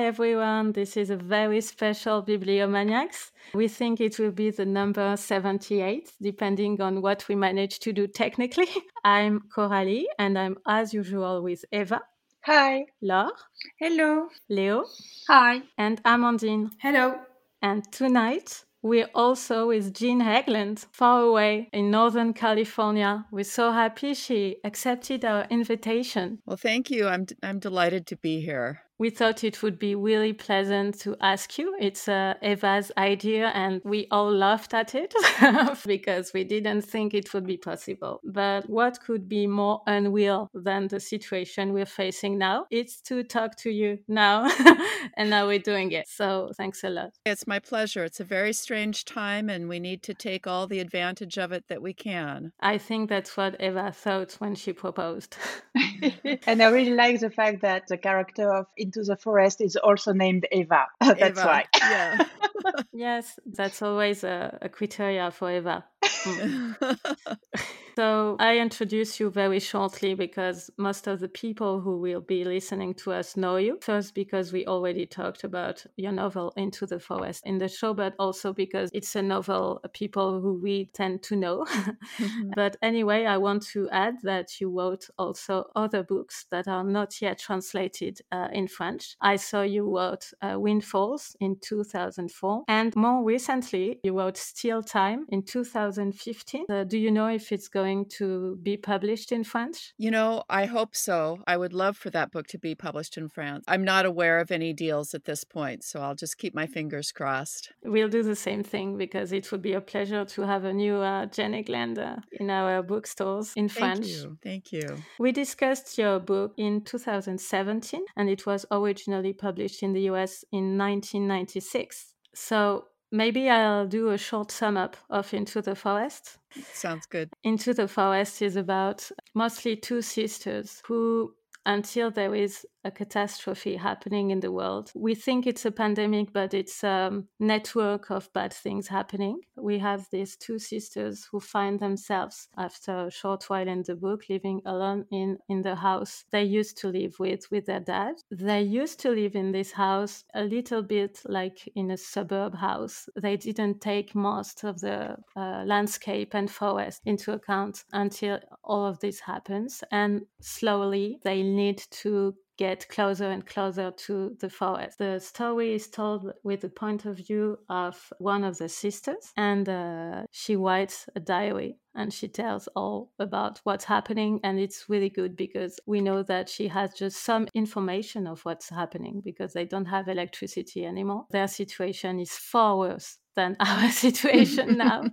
Hi everyone, this is a very special Bibliomaniacs. We think it will be the number 78, depending on what we manage to do technically. I'm Coralie and I'm as usual with Eva. Hi. Laure. Hello. Leo. Hi. And Amandine. Hello. And tonight we're also with Jean Hegland, far away in Northern California. We're so happy she accepted our invitation. Well, thank you. I'm, I'm delighted to be here we thought it would be really pleasant to ask you. It's uh, Eva's idea, and we all laughed at it because we didn't think it would be possible. But what could be more unreal than the situation we're facing now? It's to talk to you now, and now we're doing it. So thanks a lot. It's my pleasure. It's a very strange time, and we need to take all the advantage of it that we can. I think that's what Eva thought when she proposed. and I really like the fact that the character of into the Forest is also named Eva. That's Eva. why. Yeah. yes, that's always a, a criteria for Eva. so I introduce you very shortly because most of the people who will be listening to us know you. First, because we already talked about your novel Into the Forest in the show, but also because it's a novel people who we tend to know. mm-hmm. But anyway, I want to add that you wrote also other books that are not yet translated uh, in French. I saw you wrote uh, Windfalls in 2004, and more recently, you wrote Still Time in 2015. Uh, do you know if it's going to be published in French? You know, I hope so. I would love for that book to be published in France. I'm not aware of any deals at this point, so I'll just keep my fingers crossed. We'll do the same thing because it would be a pleasure to have a new uh, Jean Hegland uh, in our bookstores in French. Thank you. Thank you. We discussed your book in 2017 and it was originally published in the US in 1996. So maybe I'll do a short sum up of Into the Forest. Sounds good. Into the Forest is about mostly two sisters who until there is a catastrophe happening in the world. We think it's a pandemic, but it's a network of bad things happening. We have these two sisters who find themselves, after a short while in the book, living alone in, in the house they used to live with, with their dad. They used to live in this house a little bit like in a suburb house. They didn't take most of the uh, landscape and forest into account until all of this happens. And slowly they need to get closer and closer to the forest. The story is told with the point of view of one of the sisters, and uh, she writes a diary and she tells all about what's happening. And it's really good because we know that she has just some information of what's happening because they don't have electricity anymore. Their situation is far worse than our situation now.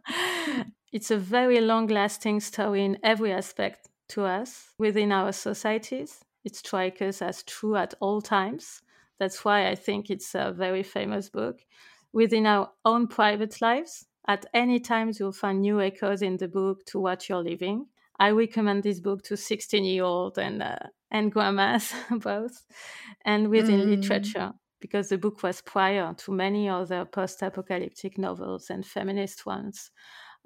it's a very long lasting story in every aspect to us within our societies it strikes us as true at all times. That's why I think it's a very famous book. Within our own private lives, at any times you'll find new echoes in the book to what you're living. I recommend this book to 16 year old and uh, and grandmas both, and within mm. literature because the book was prior to many other post apocalyptic novels and feminist ones.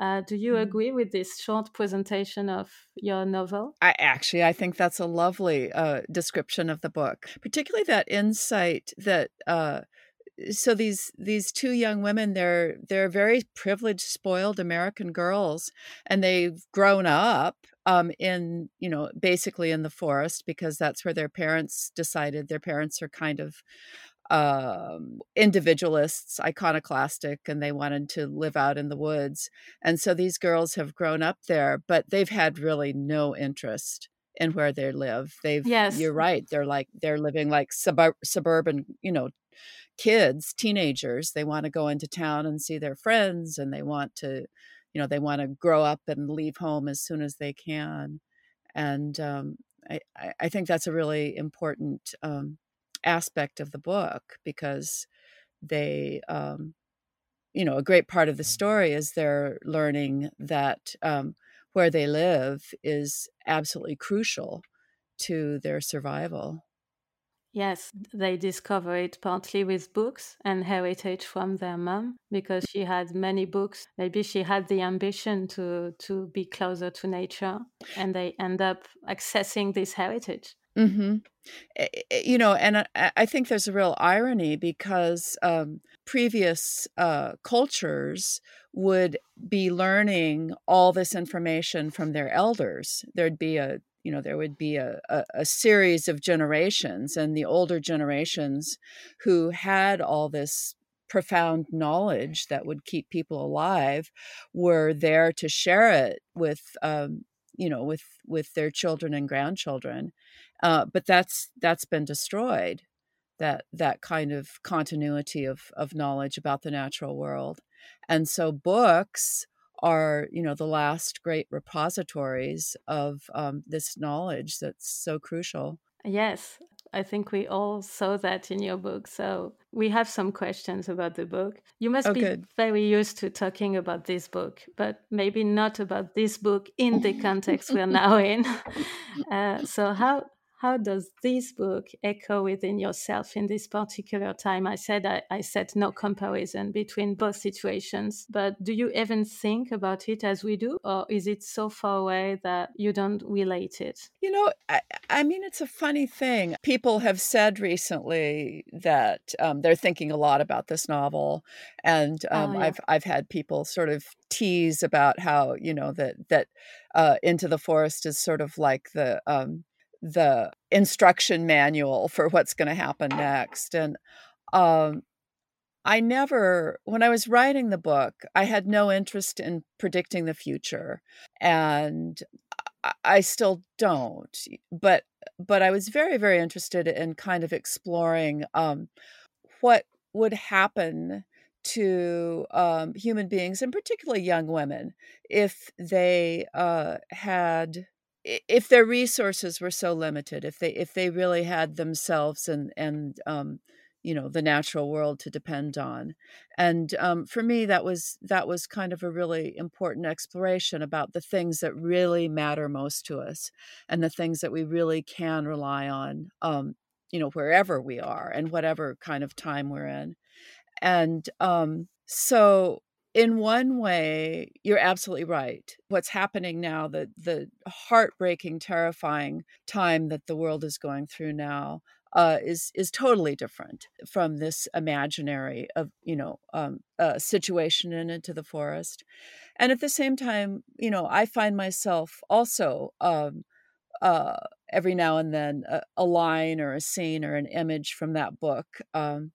Uh, do you mm-hmm. agree with this short presentation of your novel? I actually, I think that's a lovely uh, description of the book, particularly that insight that. Uh, so these these two young women they're they're very privileged spoiled american girls and they've grown up um, in you know basically in the forest because that's where their parents decided their parents are kind of um, individualists, iconoclastic, and they wanted to live out in the woods. And so these girls have grown up there, but they've had really no interest in where they live. They've, yes, you're right. They're like they're living like sub- suburban, you know, kids, teenagers. They want to go into town and see their friends, and they want to, you know, they want to grow up and leave home as soon as they can. And um, I, I think that's a really important um, aspect of the book because they um, you know a great part of the story is they're learning that um, where they live is absolutely crucial to their survival Yes, they discover it partly with books and heritage from their mom because she had many books. Maybe she had the ambition to to be closer to nature and they end up accessing this heritage Mm-hmm. You know, and I think there's a real irony because um, previous uh, cultures would be learning all this information from their elders. There'd be a you know there would be a, a, a, series of generations and the older generations who had all this profound knowledge that would keep people alive were there to share it with um, you know with with their children and grandchildren uh, but that's that's been destroyed that that kind of continuity of of knowledge about the natural world. And so books are you know the last great repositories of um, this knowledge that's so crucial. Yes i think we all saw that in your book so we have some questions about the book. You must oh, be good. very used to talking about this book but maybe not about this book in the context we're now in. Uh, so how how does this book echo within yourself in this particular time? I said I, I said no comparison between both situations, but do you even think about it as we do, or is it so far away that you don't relate it? You know, I, I mean, it's a funny thing. People have said recently that um, they're thinking a lot about this novel, and um, oh, yeah. I've I've had people sort of tease about how you know that that uh, Into the Forest is sort of like the um, the instruction manual for what's going to happen next. And um, I never, when I was writing the book, I had no interest in predicting the future, and I still don't. But but I was very very interested in kind of exploring um, what would happen to um, human beings, and particularly young women, if they uh, had if their resources were so limited, if they if they really had themselves and and um, you know the natural world to depend on, and um, for me that was that was kind of a really important exploration about the things that really matter most to us, and the things that we really can rely on, um, you know wherever we are and whatever kind of time we're in, and um, so in one way, you're absolutely right. What's happening now, the the heartbreaking, terrifying time that the world is going through now, uh, is is totally different from this imaginary of you know um, uh, situation in into the forest, and at the same time, you know, I find myself also um, uh, every now and then a, a, line or a scene or an image from that book um,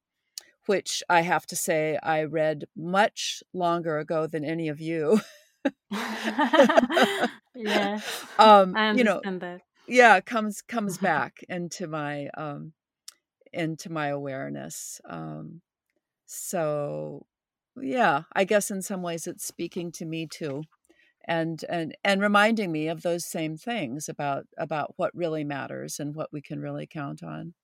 which I have to say I read much longer ago than any of you. yeah. Um, I understand you know, that. Yeah, comes comes back into my um into my awareness. Um so yeah, I guess in some ways it's speaking to me too. And and and reminding me of those same things about about what really matters and what we can really count on.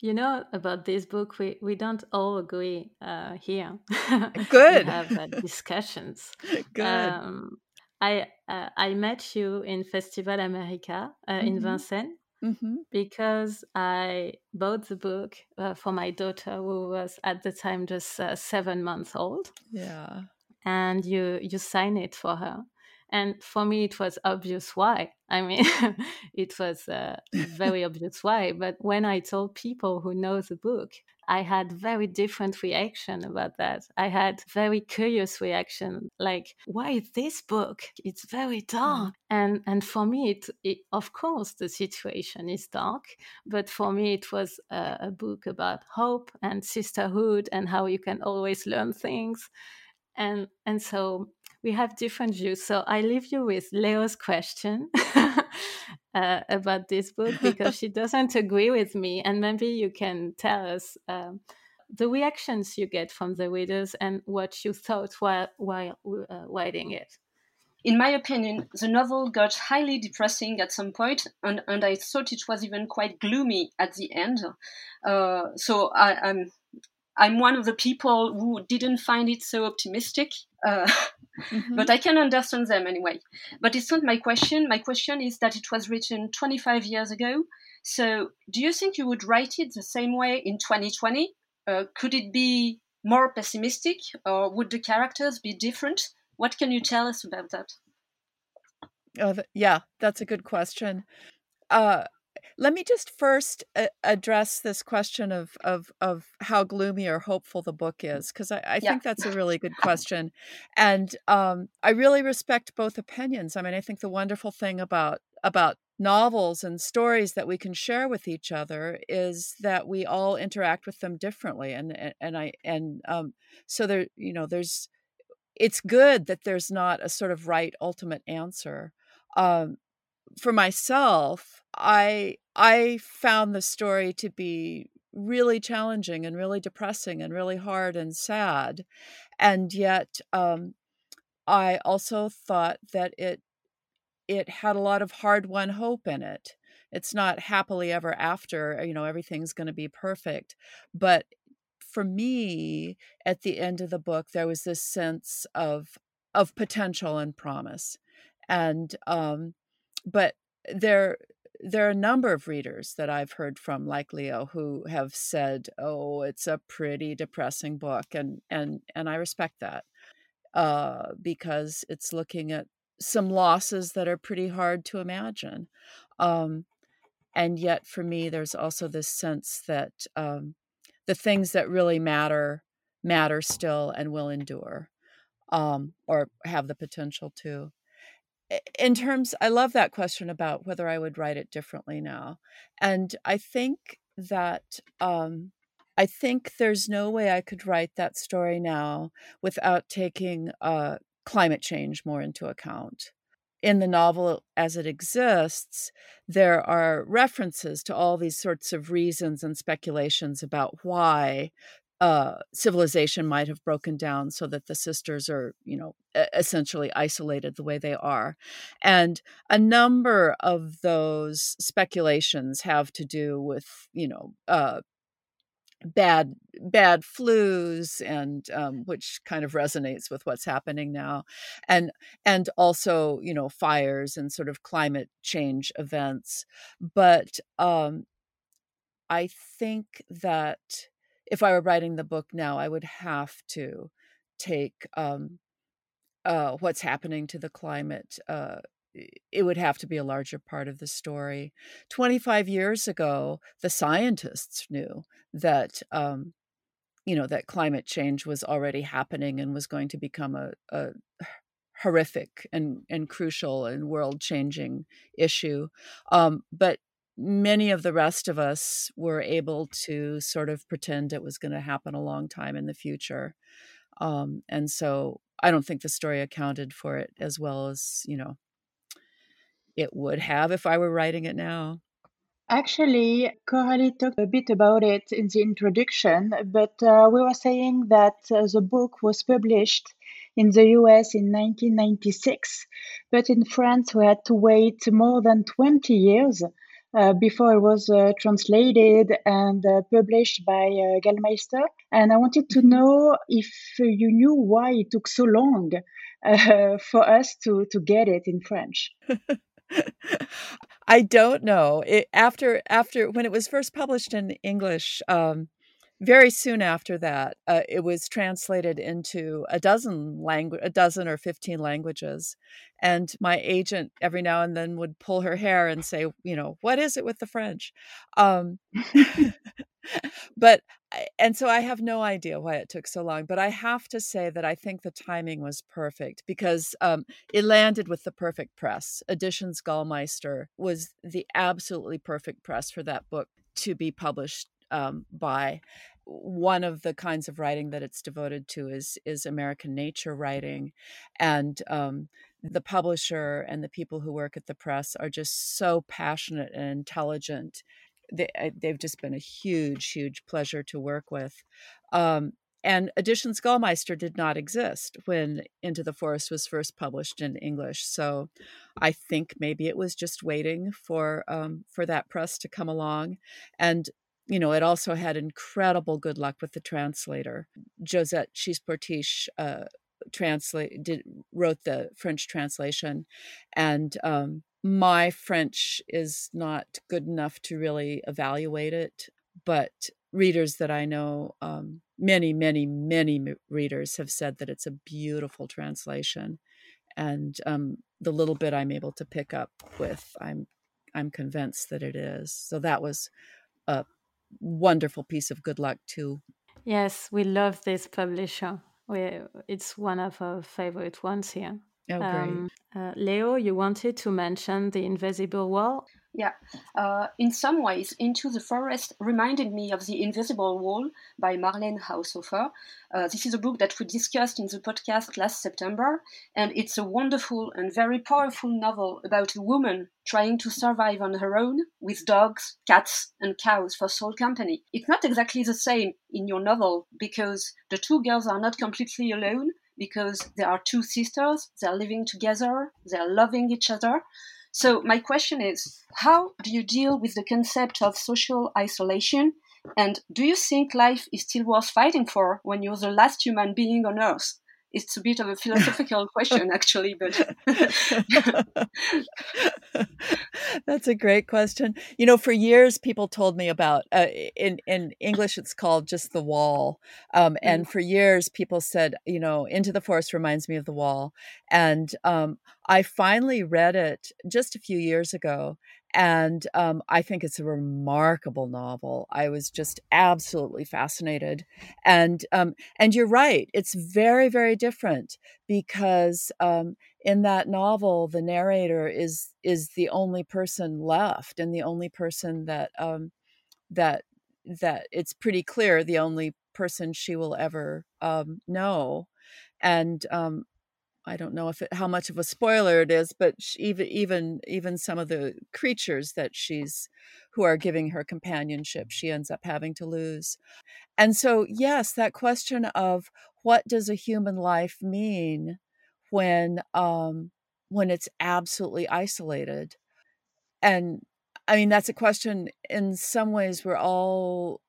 You know about this book, we, we don't all agree uh, here. Good. we have uh, discussions. Good. Um, I uh, I met you in Festival America uh, mm-hmm. in Vincennes mm-hmm. because I bought the book uh, for my daughter, who was at the time just uh, seven months old. Yeah. And you you signed it for her and for me it was obvious why i mean it was uh, very obvious why but when i told people who know the book i had very different reaction about that i had very curious reaction like why this book it's very mm. dark mm. and and for me it, it, of course the situation is dark but for me it was a, a book about hope and sisterhood and how you can always learn things and and so we have different views. So I leave you with Leo's question uh, about this book because she doesn't agree with me, and maybe you can tell us um, the reactions you get from the readers and what you thought while while uh, writing it. In my opinion, the novel got highly depressing at some point, and, and I thought it was even quite gloomy at the end. Uh, so I, I'm I'm one of the people who didn't find it so optimistic. Uh, mm-hmm. But I can understand them anyway. But it's not my question. My question is that it was written 25 years ago. So do you think you would write it the same way in 2020? Uh, could it be more pessimistic or would the characters be different? What can you tell us about that? Oh, yeah, that's a good question. Uh, let me just first a- address this question of of of how gloomy or hopeful the book is because I, I yeah. think that's a really good question, and um, I really respect both opinions. I mean, I think the wonderful thing about about novels and stories that we can share with each other is that we all interact with them differently and and, and i and um so there you know there's it's good that there's not a sort of right ultimate answer um for myself i i found the story to be really challenging and really depressing and really hard and sad and yet um i also thought that it it had a lot of hard won hope in it. It's not happily ever after, you know, everything's going to be perfect. But for me, at the end of the book, there was this sense of of potential and promise. And um, but there there are a number of readers that I've heard from, like Leo, who have said, "Oh, it's a pretty depressing book," and and and I respect that uh, because it's looking at some losses that are pretty hard to imagine. Um, and yet, for me, there's also this sense that um, the things that really matter matter still and will endure um, or have the potential to. In terms, I love that question about whether I would write it differently now. And I think that um, I think there's no way I could write that story now without taking uh, climate change more into account. In the novel as it exists, there are references to all these sorts of reasons and speculations about why uh, civilization might have broken down so that the sisters are, you know, essentially isolated the way they are. And a number of those speculations have to do with, you know, uh, bad bad flus and um, which kind of resonates with what's happening now and and also you know fires and sort of climate change events but um, i think that if i were writing the book now i would have to take um, uh, what's happening to the climate uh, it would have to be a larger part of the story. 25 years ago, the scientists knew that, um, you know, that climate change was already happening and was going to become a, a horrific and, and crucial and world changing issue. Um, but many of the rest of us were able to sort of pretend it was going to happen a long time in the future. Um, and so I don't think the story accounted for it as well as, you know, it would have if I were writing it now. Actually, Coralie talked a bit about it in the introduction, but uh, we were saying that uh, the book was published in the US in 1996, but in France we had to wait more than 20 years before it was uh, translated and uh, published by uh, Gallmeister. And I wanted to know if you knew why it took so long for us to, to get it in French. I don't know. It, after after when it was first published in English, um, very soon after that, uh, it was translated into a dozen language, a dozen or fifteen languages, and my agent every now and then would pull her hair and say, you know, what is it with the French? Um, but and so I have no idea why it took so long, but I have to say that I think the timing was perfect because um, it landed with the perfect press. Editions Gallmeister was the absolutely perfect press for that book to be published um, by. One of the kinds of writing that it's devoted to is is American nature writing, and um, the publisher and the people who work at the press are just so passionate and intelligent they, they've just been a huge, huge pleasure to work with. Um, and Editions Gallmeister did not exist when Into the Forest was first published in English. So I think maybe it was just waiting for um, for that press to come along. And you know, it also had incredible good luck with the translator, Josette Chicheportiche. Uh, translate did wrote the French translation, and um, my French is not good enough to really evaluate it, but readers that I know, um, many, many, many readers have said that it's a beautiful translation, and um, the little bit I'm able to pick up with, I'm I'm convinced that it is. So that was a wonderful piece of good luck too. Yes, we love this publisher. We, it's one of our favorite ones here. Oh, great. Um, uh, Leo, you wanted to mention The Invisible Wall? Yeah, uh, in some ways, Into the Forest reminded me of The Invisible Wall by Marlen Haushofer. Uh, this is a book that we discussed in the podcast last September, and it's a wonderful and very powerful novel about a woman trying to survive on her own with dogs, cats, and cows for sole company. It's not exactly the same in your novel because the two girls are not completely alone because they are two sisters, they're living together, they're loving each other. So, my question is how do you deal with the concept of social isolation? And do you think life is still worth fighting for when you're the last human being on Earth? It's a bit of a philosophical question actually but that's a great question you know for years people told me about uh, in in english it's called just the wall um, and mm. for years people said you know into the forest reminds me of the wall and um, i finally read it just a few years ago and um, I think it's a remarkable novel. I was just absolutely fascinated, and um, and you're right. It's very very different because um, in that novel, the narrator is is the only person left, and the only person that um, that that it's pretty clear the only person she will ever um, know, and um, I don't know if it, how much of a spoiler it is, but she, even even even some of the creatures that she's who are giving her companionship, she ends up having to lose. And so, yes, that question of what does a human life mean when um, when it's absolutely isolated, and I mean that's a question. In some ways, we're all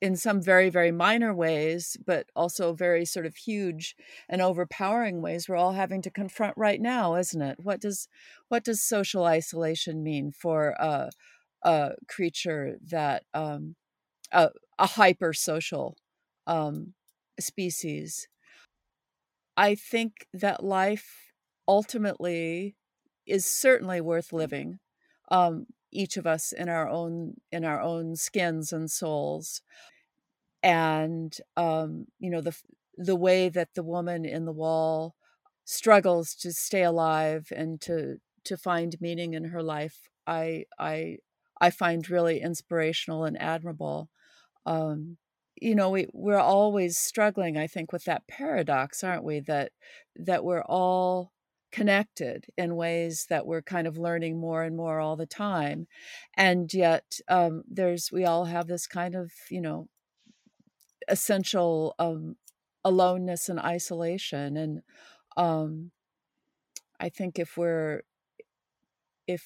in some very very minor ways but also very sort of huge and overpowering ways we're all having to confront right now isn't it? What does what does social isolation mean for a, a creature that um, a, a hyper social um, species? I think that life ultimately is certainly worth living um, each of us in our own in our own skins and souls. And um, you know the the way that the woman in the wall struggles to stay alive and to to find meaning in her life i i i find really inspirational and admirable. Um, you know we we're always struggling i think with that paradox aren't we? That that we're all connected in ways that we're kind of learning more and more all the time and yet um, there's we all have this kind of you know essential um, aloneness and isolation and um, i think if we're if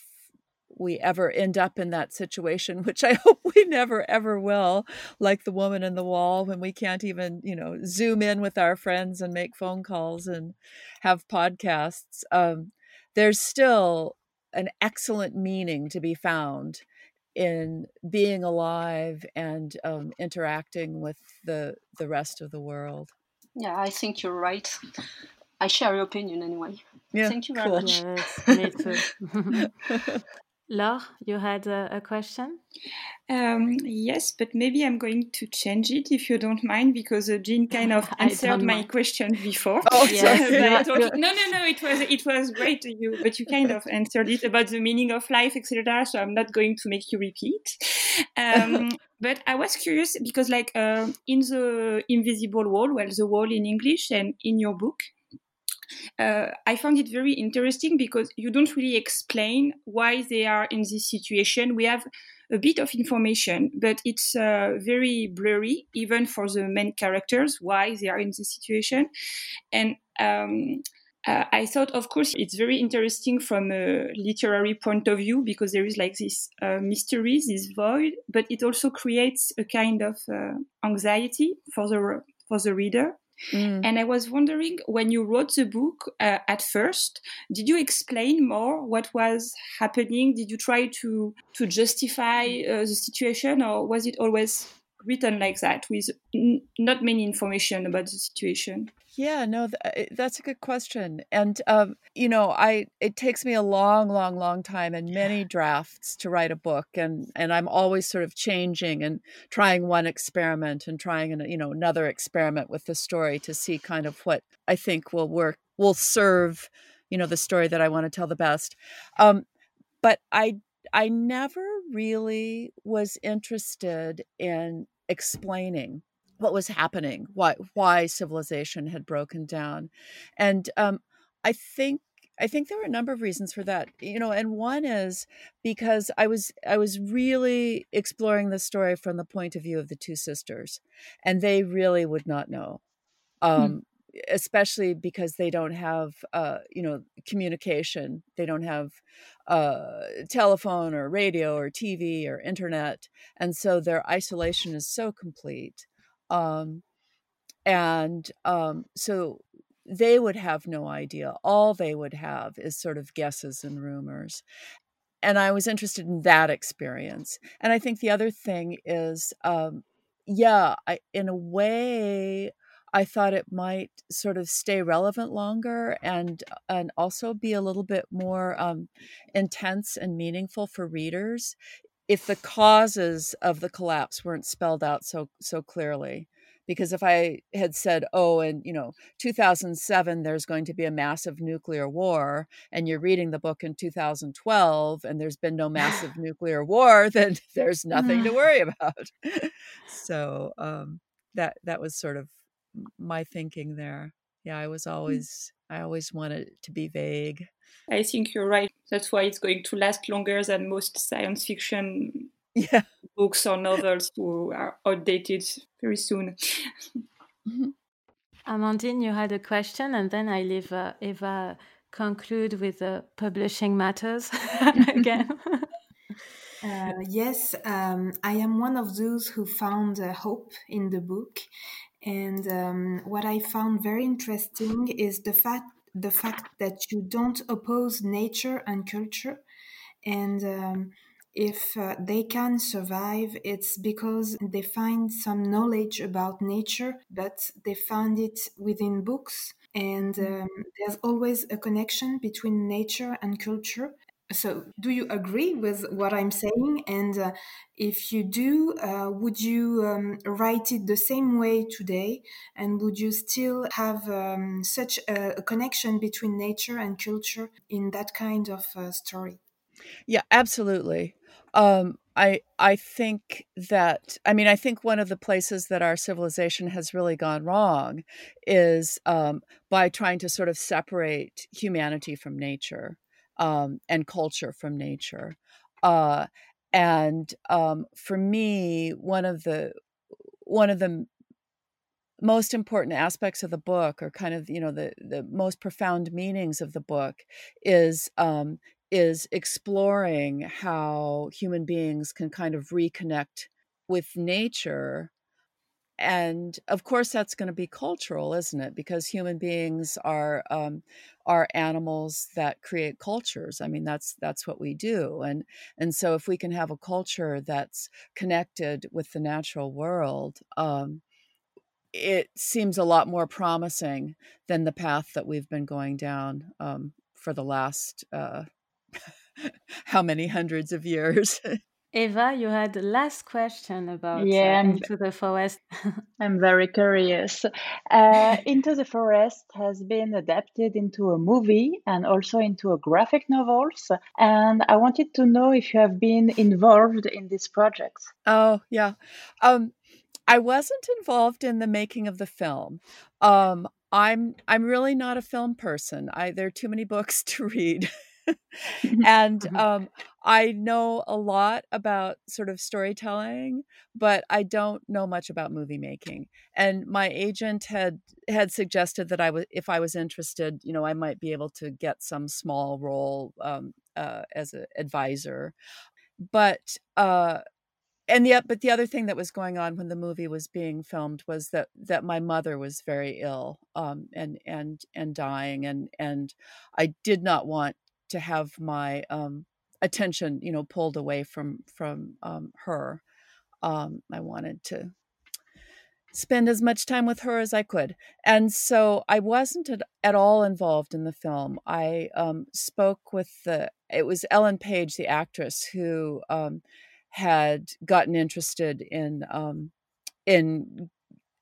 we ever end up in that situation which i hope we never ever will like the woman in the wall when we can't even you know zoom in with our friends and make phone calls and have podcasts um, there's still an excellent meaning to be found in being alive and um, interacting with the the rest of the world. Yeah, I think you're right. I share your opinion anyway. Yeah, Thank you very cool. much. Yes, me too. Laure, you had a, a question? Um, yes, but maybe I'm going to change it if you don't mind, because uh, Jean kind of answered my mind. question before. Oh, yes. no, no, no. It was it was great, you, but you kind of answered it about the meaning of life, etc. So I'm not going to make you repeat. Um, but I was curious because, like, uh, in the invisible wall, well, the wall in English, and in your book, uh, I found it very interesting because you don't really explain why they are in this situation. We have a bit of information, but it's uh, very blurry, even for the main characters, why they are in this situation. And um, uh, I thought, of course, it's very interesting from a literary point of view because there is like this uh, mystery, this void, but it also creates a kind of uh, anxiety for the for the reader. Mm. And I was wondering when you wrote the book uh, at first, did you explain more what was happening? Did you try to to justify uh, the situation, or was it always written like that with n- not many information about the situation? Yeah, no, th- that's a good question. And um, you know, I it takes me a long, long, long time and many drafts to write a book, and and I'm always sort of changing and trying one experiment and trying an, you know another experiment with the story to see kind of what I think will work, will serve, you know, the story that I want to tell the best. Um, but I I never really was interested in explaining what was happening, why why civilization had broken down, and um, I think I think there were a number of reasons for that. You know, and one is because I was I was really exploring the story from the point of view of the two sisters, and they really would not know. Hmm. Um, especially because they don't have uh, you know communication they don't have uh, telephone or radio or tv or internet and so their isolation is so complete um, and um, so they would have no idea. All they would have is sort of guesses and rumors. And I was interested in that experience. And I think the other thing is, um, yeah, I, in a way, I thought it might sort of stay relevant longer and and also be a little bit more um, intense and meaningful for readers if the causes of the collapse weren't spelled out so so clearly. Because if i had said oh in you know 2007 there's going to be a massive nuclear war and you're reading the book in 2012 and there's been no massive nuclear war then there's nothing to worry about. So um, that that was sort of my thinking there yeah i was mm. always i always wanted to be vague I think you're right. That's why it's going to last longer than most science fiction yeah. books or novels who are outdated very soon. mm-hmm. Amandine, you had a question, and then I leave uh, Eva conclude with the publishing matters again. Uh, yes, um, I am one of those who found uh, hope in the book. And um, what I found very interesting is the fact the fact that you don't oppose nature and culture. And um, if uh, they can survive it's because they find some knowledge about nature but they find it within books. And um, there's always a connection between nature and culture so, do you agree with what I'm saying? And uh, if you do, uh, would you um, write it the same way today? And would you still have um, such a, a, connection between nature and culture in that kind of uh, story? Yeah, absolutely. Um, I I think that I mean I think one of the places that our civilization has really gone wrong is um, by trying to sort of separate humanity from nature um, and culture from nature. Uh, and um, for me, one of the one of the most important aspects of the book, or kind of you know the the most profound meanings of the book, is um, is exploring how human beings can kind of reconnect with nature and of course that's going to be cultural isn't it? Because human beings are um, are animals that create cultures. I mean that's that's what we do and and so if we can have a culture that's connected with the natural world um, it seems a lot more promising than the path that we've been going down um, for the last uh, how many hundreds of years Eva, you had the last question about yeah, uh, Into the Forest. I'm very curious. Uh, into the Forest has been adapted into a movie and also into a graphic novels. And I wanted to know if you have been involved in this project. Oh, yeah. Um, I wasn't involved in the making of the film. Um, I'm I'm really not a film person. I there are too many books to read. and mm-hmm. um, I know a lot about sort of storytelling, but I don't know much about movie making. And my agent had had suggested that I was, if I was interested, you know, I might be able to get some small role um, uh, as an advisor. But uh, and the but the other thing that was going on when the movie was being filmed was that that my mother was very ill um, and and and dying and and I did not want to have my um, attention, you know, pulled away from from um, her. Um, I wanted to spend as much time with her as I could. And so I wasn't at, at all involved in the film. I um, spoke with the, it was Ellen Page, the actress, who um, had gotten interested in, um, in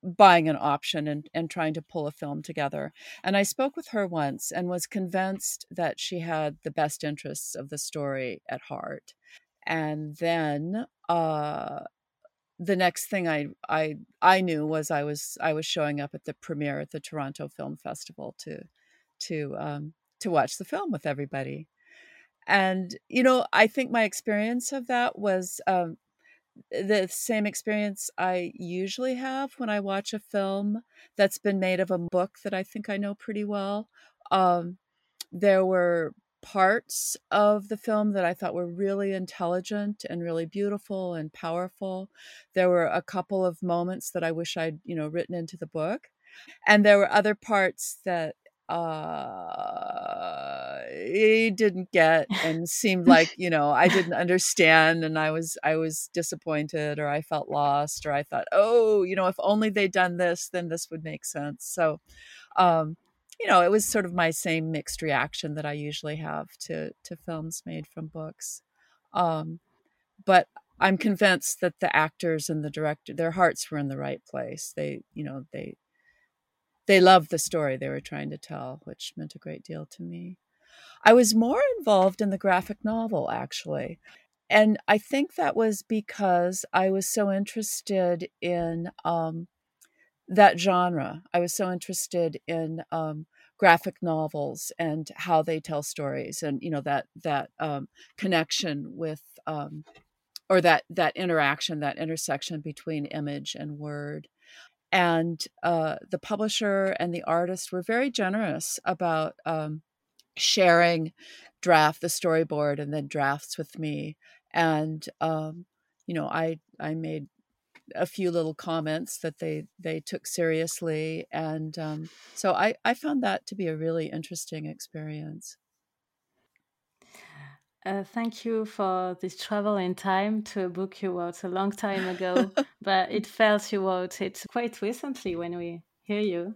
buying an option and, and trying to pull a film together. And I spoke with her once and was convinced that she had the best interests of the story at heart. And then uh, the next thing I I I knew was I was I was showing up at the premiere at the Toronto Film Festival to to um, to watch the film with everybody, and you know I think my experience of that was um, the same experience I usually have when I watch a film that's been made of a book that I think I know pretty well. Um, there were parts of the film that I thought were really intelligent and really beautiful and powerful. There were a couple of moments that I wish I'd, you know, written into the book. And there were other parts that uh he didn't get and seemed like you know i didn't understand and i was i was disappointed or i felt lost or i thought oh you know if only they'd done this then this would make sense so um you know, it was sort of my same mixed reaction that I usually have to to films made from books. Um, but I'm convinced that the actors and the director, their hearts were in the right place. They, you know, they they loved the story they were trying to tell, which meant a great deal to me. I was more involved in the graphic novel, actually. And I think that was because I was so interested in um, that genre. I was so interested in um, graphic novels and how they tell stories, and you know that that um, connection with um, or that that interaction, that intersection between image and word. And uh, the publisher and the artist were very generous about um, sharing draft the storyboard and then drafts with me and um, you know i i made a few little comments that they they took seriously, and um, so I I found that to be a really interesting experience. Uh, thank you for this travel in time to a book you wrote a long time ago, but it felt you wrote it quite recently when we hear you.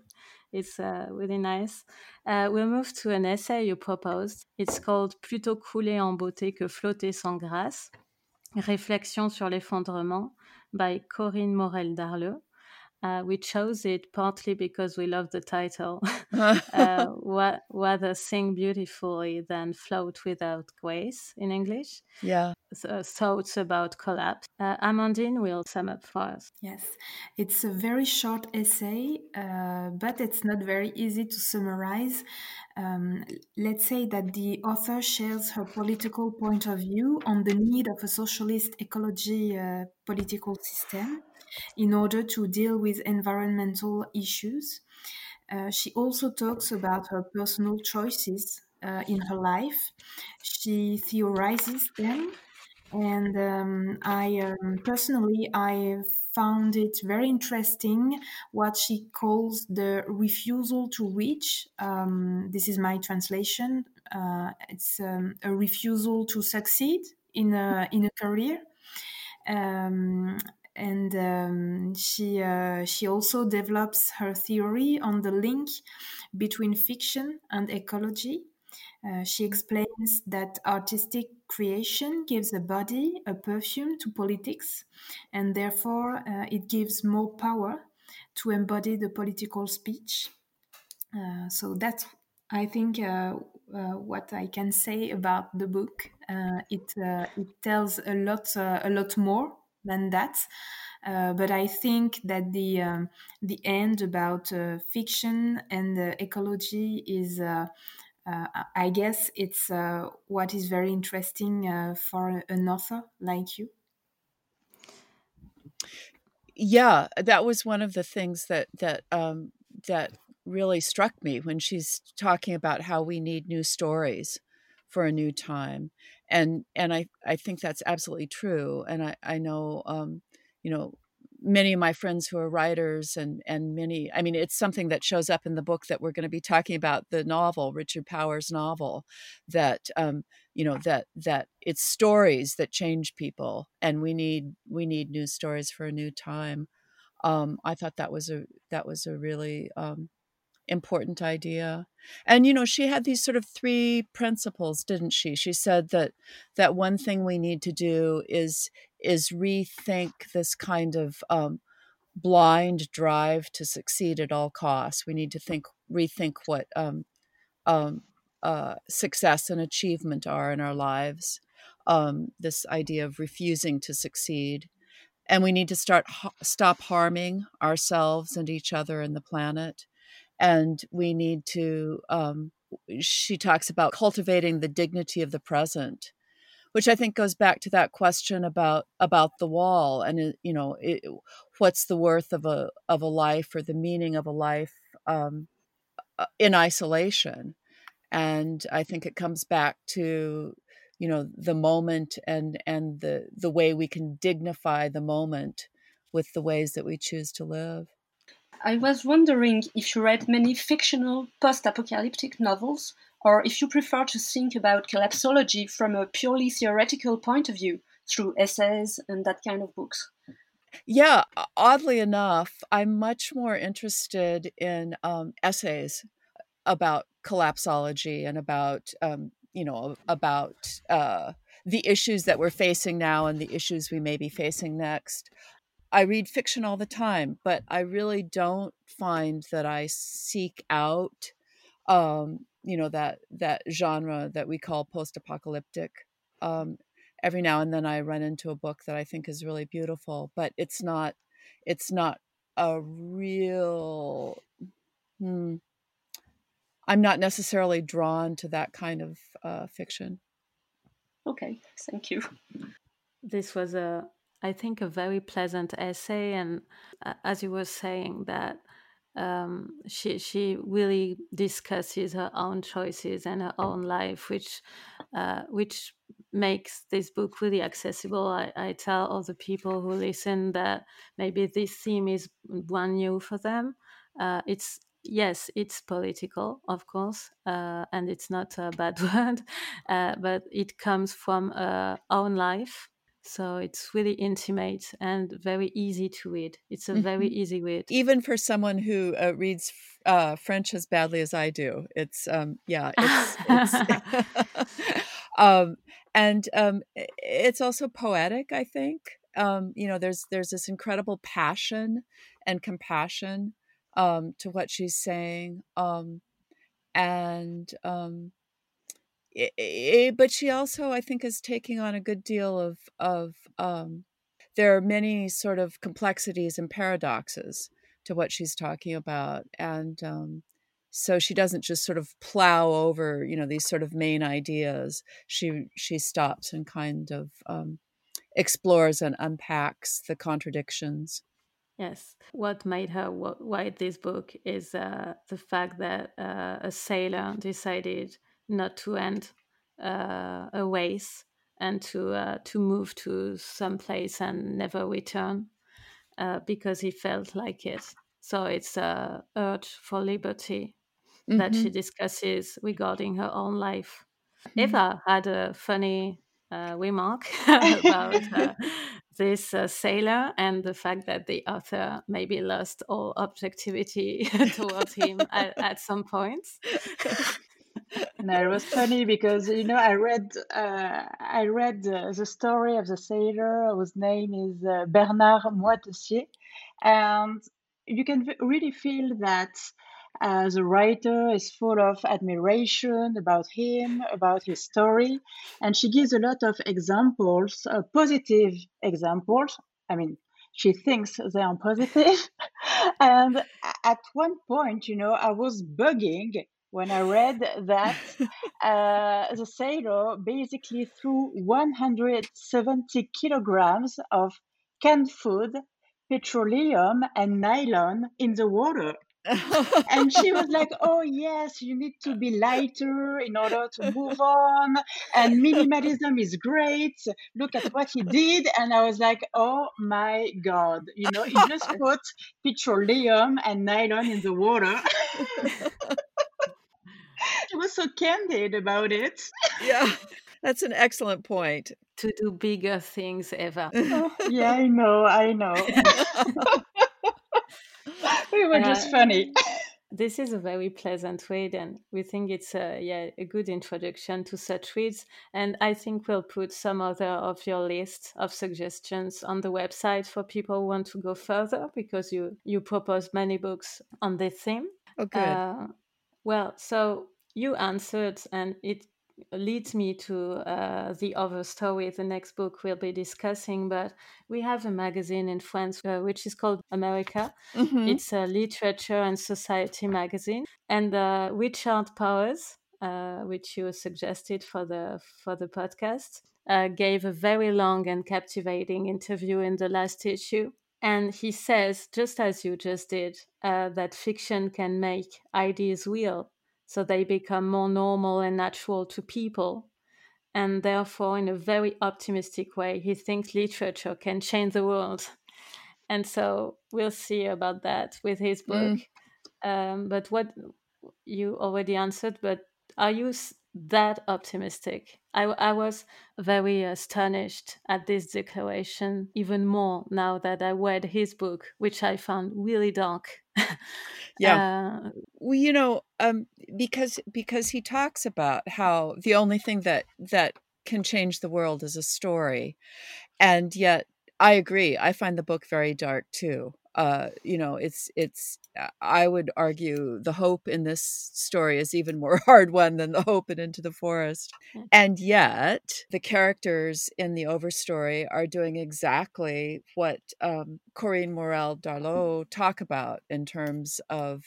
It's uh, really nice. Uh, we'll move to an essay you proposed. It's called Plutôt couler en beauté que flotter sans grâce. Réflexion sur l'effondrement by Corinne Morel Darleux. Uh, we chose it partly because we love the title. uh, what, rather sing beautifully than float without grace in English. Yeah. So, thoughts about collapse. Uh, Amandine will sum up for us. Yes, it's a very short essay, uh, but it's not very easy to summarize. Um, let's say that the author shares her political point of view on the need of a socialist ecology uh, political system in order to deal with environmental issues. Uh, she also talks about her personal choices uh, in her life. She theorizes them, and um, I um, personally I found it very interesting what she calls the refusal to reach. Um, this is my translation. Uh, it's um, a refusal to succeed in a in a career. Um, and um, she uh, she also develops her theory on the link between fiction and ecology. Uh, she explains that artistic creation gives a body, a perfume to politics, and therefore uh, it gives more power to embody the political speech. Uh, so that's, I think, uh, uh, what I can say about the book. it it tells a lot a lot more than that. Uh, but I think that the um, the end about uh, fiction and uh, ecology is, uh, uh, I guess, it's uh, what is very interesting for an author like you. Yeah, that was one of the things that that um, that really struck me when she's talking about how we need new stories for a new time and and i i think that's absolutely true and i i know um you know many of my friends who are writers and and many i mean it's something that shows up in the book that we're going to be talking about the novel richard powers novel that um you know that that it's stories that change people and we need we need new stories for a new time. Um, I thought that was a that was a really um, important idea. And you know, she had these sort of three principles, didn't she? She said that that one thing we need to do is is rethink this kind of um, blind drive to succeed at all costs. We need to think rethink what um, um, uh, success and achievement are in our lives. Um, this idea of refusing to succeed, and we need to start stop harming ourselves and each other and the planet and we need to um, she talks about cultivating the dignity of the present which i think goes back to that question about about the wall and you know it, what's the worth of a of a life or the meaning of a life um, uh, in isolation. And i think it comes back to you know the moment and and the the way we can dignify the moment with the ways that we choose to live I was wondering if you read many fictional post apocalyptic novels, or if you prefer to think about collapsology from a purely theoretical point of view through essays and that kind of books. Yeah, oddly enough, I'm much more interested in um, essays about collapsology and about, um, you know, about uh, the issues that we're facing now and the issues we may be facing next. I read fiction all the time, but I really don't find that I seek out, um, you know, that that genre that we call post-apocalyptic. Um, every now and then, I run into a book that I think is really beautiful, but it's not, it's not a real. Hmm, I'm not necessarily drawn to that kind of uh, fiction. Okay, thank you. This was a I think, a very pleasant essay. And uh, as you were saying, that um, she she really discusses her own choices and her own life, which uh, which makes this book really accessible. I, I tell all the people who listen that maybe this theme is one new for them. Uh, it's yes, it's political, of course, uh, and it's not a bad word, uh, but it comes from her own life so it's really intimate and very easy to read. It's a mm-hmm. very easy read. Even for someone who uh, reads uh, French as badly as I do. It's, um, yeah, it's, it's um, and um, it's also poetic, I think. Um, you know, there's there's this incredible passion and compassion um, to what she's saying, um, and um, it, it, but she also, I think, is taking on a good deal of of. Um, there are many sort of complexities and paradoxes to what she's talking about, and um, so she doesn't just sort of plow over, you know, these sort of main ideas. She she stops and kind of um, explores and unpacks the contradictions. Yes. What made her write this book is uh, the fact that uh, a sailor decided not to end uh, a race and to uh, to move to some place and never return uh, because he felt like it. So it's a urge for liberty mm-hmm. that she mm-hmm. discusses regarding her own life. Mm-hmm. Eva had a funny uh, remark about uh, this uh, sailor and the fact that the author maybe lost all objectivity towards him at, at some points no, it was funny because you know I read uh, I read uh, the story of the sailor whose name is uh, Bernard Moitessier, and you can really feel that uh, the writer is full of admiration about him, about his story, and she gives a lot of examples, uh, positive examples. I mean, she thinks they are positive. and at one point, you know, I was bugging when I read that uh, the sailor basically threw 170 kilograms of canned food, petroleum, and nylon in the water. and she was like, Oh, yes, you need to be lighter in order to move on. And minimalism is great. Look at what he did. And I was like, Oh my God. You know, he just put petroleum and nylon in the water. she was so candid about it. yeah, that's an excellent point. To do bigger things, ever. oh, yeah, I know, I know. we were just uh, funny. this is a very pleasant read, and we think it's a yeah a good introduction to such reads. And I think we'll put some other of your list of suggestions on the website for people who want to go further because you you propose many books on this theme. Oh. Uh, well, so you answered, and it leads me to uh, the Overstory, the next book we'll be discussing. But we have a magazine in France uh, which is called America. Mm-hmm. It's a literature and society magazine, and uh, Richard Powers, uh, which you suggested for the for the podcast, uh, gave a very long and captivating interview in the last issue. And he says, just as you just did, uh, that fiction can make ideas real so they become more normal and natural to people. And therefore, in a very optimistic way, he thinks literature can change the world. And so we'll see about that with his book. Mm. Um, but what you already answered, but are you that optimistic? I, I was very astonished at this declaration, even more now that I read his book, which I found really dark. yeah. Uh, well, you know, um, because because he talks about how the only thing that that can change the world is a story, and yet I agree. I find the book very dark too uh, you know, it's it's. Uh, I would argue the hope in this story is even more hard won than the hope in Into the Forest, and yet the characters in the Overstory are doing exactly what um, Corinne Morel Darleux talk about in terms of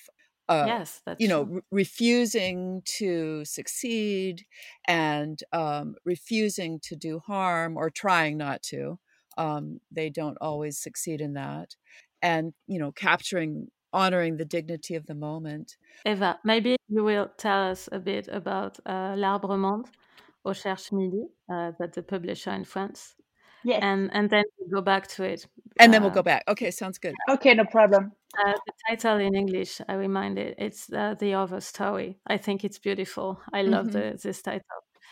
uh, yes, you know, re- refusing to succeed and um, refusing to do harm or trying not to. Um, they don't always succeed in that and you know capturing honoring the dignity of the moment. Eva maybe you will tell us a bit about uh, l'arbre monde au cherche midi uh, that's a publisher in france. Yes. And and then we'll go back to it and uh, then we'll go uh, back. Okay sounds good. Okay no problem. Uh, the title in english i remind it it's uh, the Overstory. I think it's beautiful. I love mm-hmm. the, this title.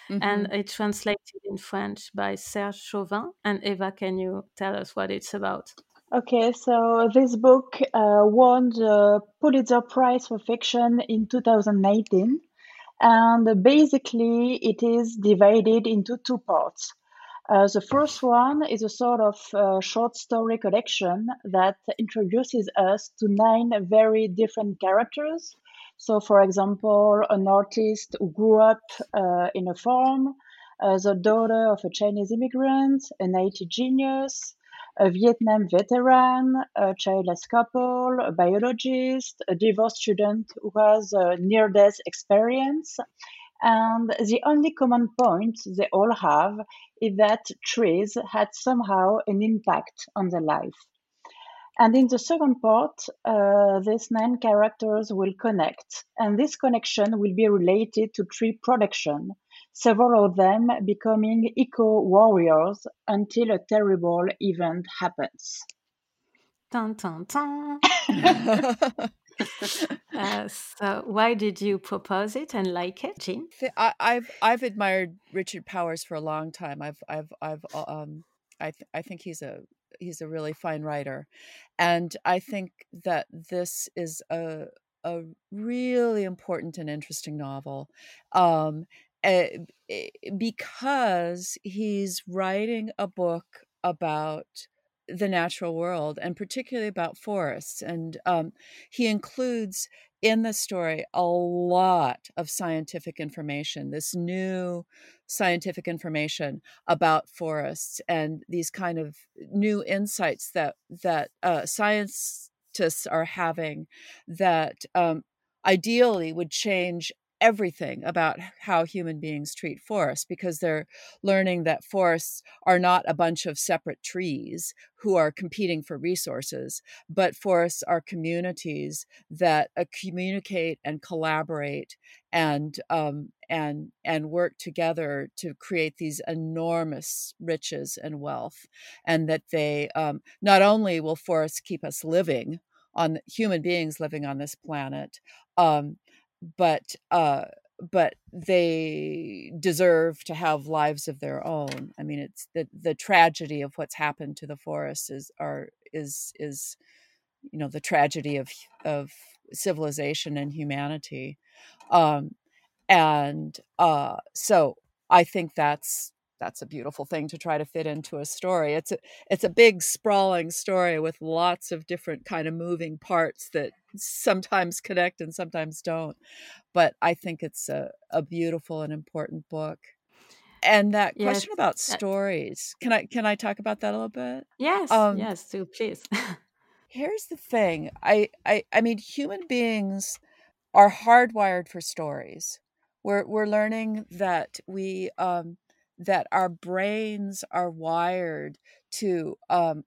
Mm-hmm. and it's translated in French by Serge Chauvin. And Eva, can you tell us what it's about? Okay, so this book uh, won the Pulitzer Prize for Fiction in 2019. And basically, it is divided into two parts. Uh, the first one is a sort of uh, short story collection that introduces us to nine very different characters. So, for example, an artist who grew up uh, in a farm, uh, the daughter of a Chinese immigrant, an IT genius, a Vietnam veteran, a childless couple, a biologist, a divorced student who has a near death experience. And the only common point they all have is that trees had somehow an impact on their life. And in the second part, uh, these nine characters will connect, and this connection will be related to tree production, several of them becoming eco warriors until a terrible event happens. Dun, dun, dun. uh, so, why did you propose it and like it, Jean? I, have I've admired Richard Powers for a long time. I've I've I've uh, um I th- I think he's a he's a really fine writer, and I think that this is a a really important and interesting novel. Um, because he's writing a book about the natural world and particularly about forests. And um, he includes in the story a lot of scientific information, this new scientific information about forests and these kind of new insights that that uh, scientists are having that um, ideally would change everything about how human beings treat forests because they're learning that forests are not a bunch of separate trees who are competing for resources, but forests are communities that uh, communicate and collaborate and um, and and work together to create these enormous riches and wealth, and that they um, not only will forests keep us living on human beings living on this planet um, but uh but they deserve to have lives of their own. I mean, it's the the tragedy of what's happened to the forests is are is is you know the tragedy of of civilization and humanity um, and uh, so i think that's that's a beautiful thing to try to fit into a story it's a it's a big sprawling story with lots of different kind of moving parts that sometimes connect and sometimes don't but i think it's a, a beautiful and important book. And that yes. question about stories can i can i talk about that a little bit? Yes um, yes do please. here's the thing I, I i mean human beings are hardwired for stories. We're we're learning that we um that our brains are wired to um,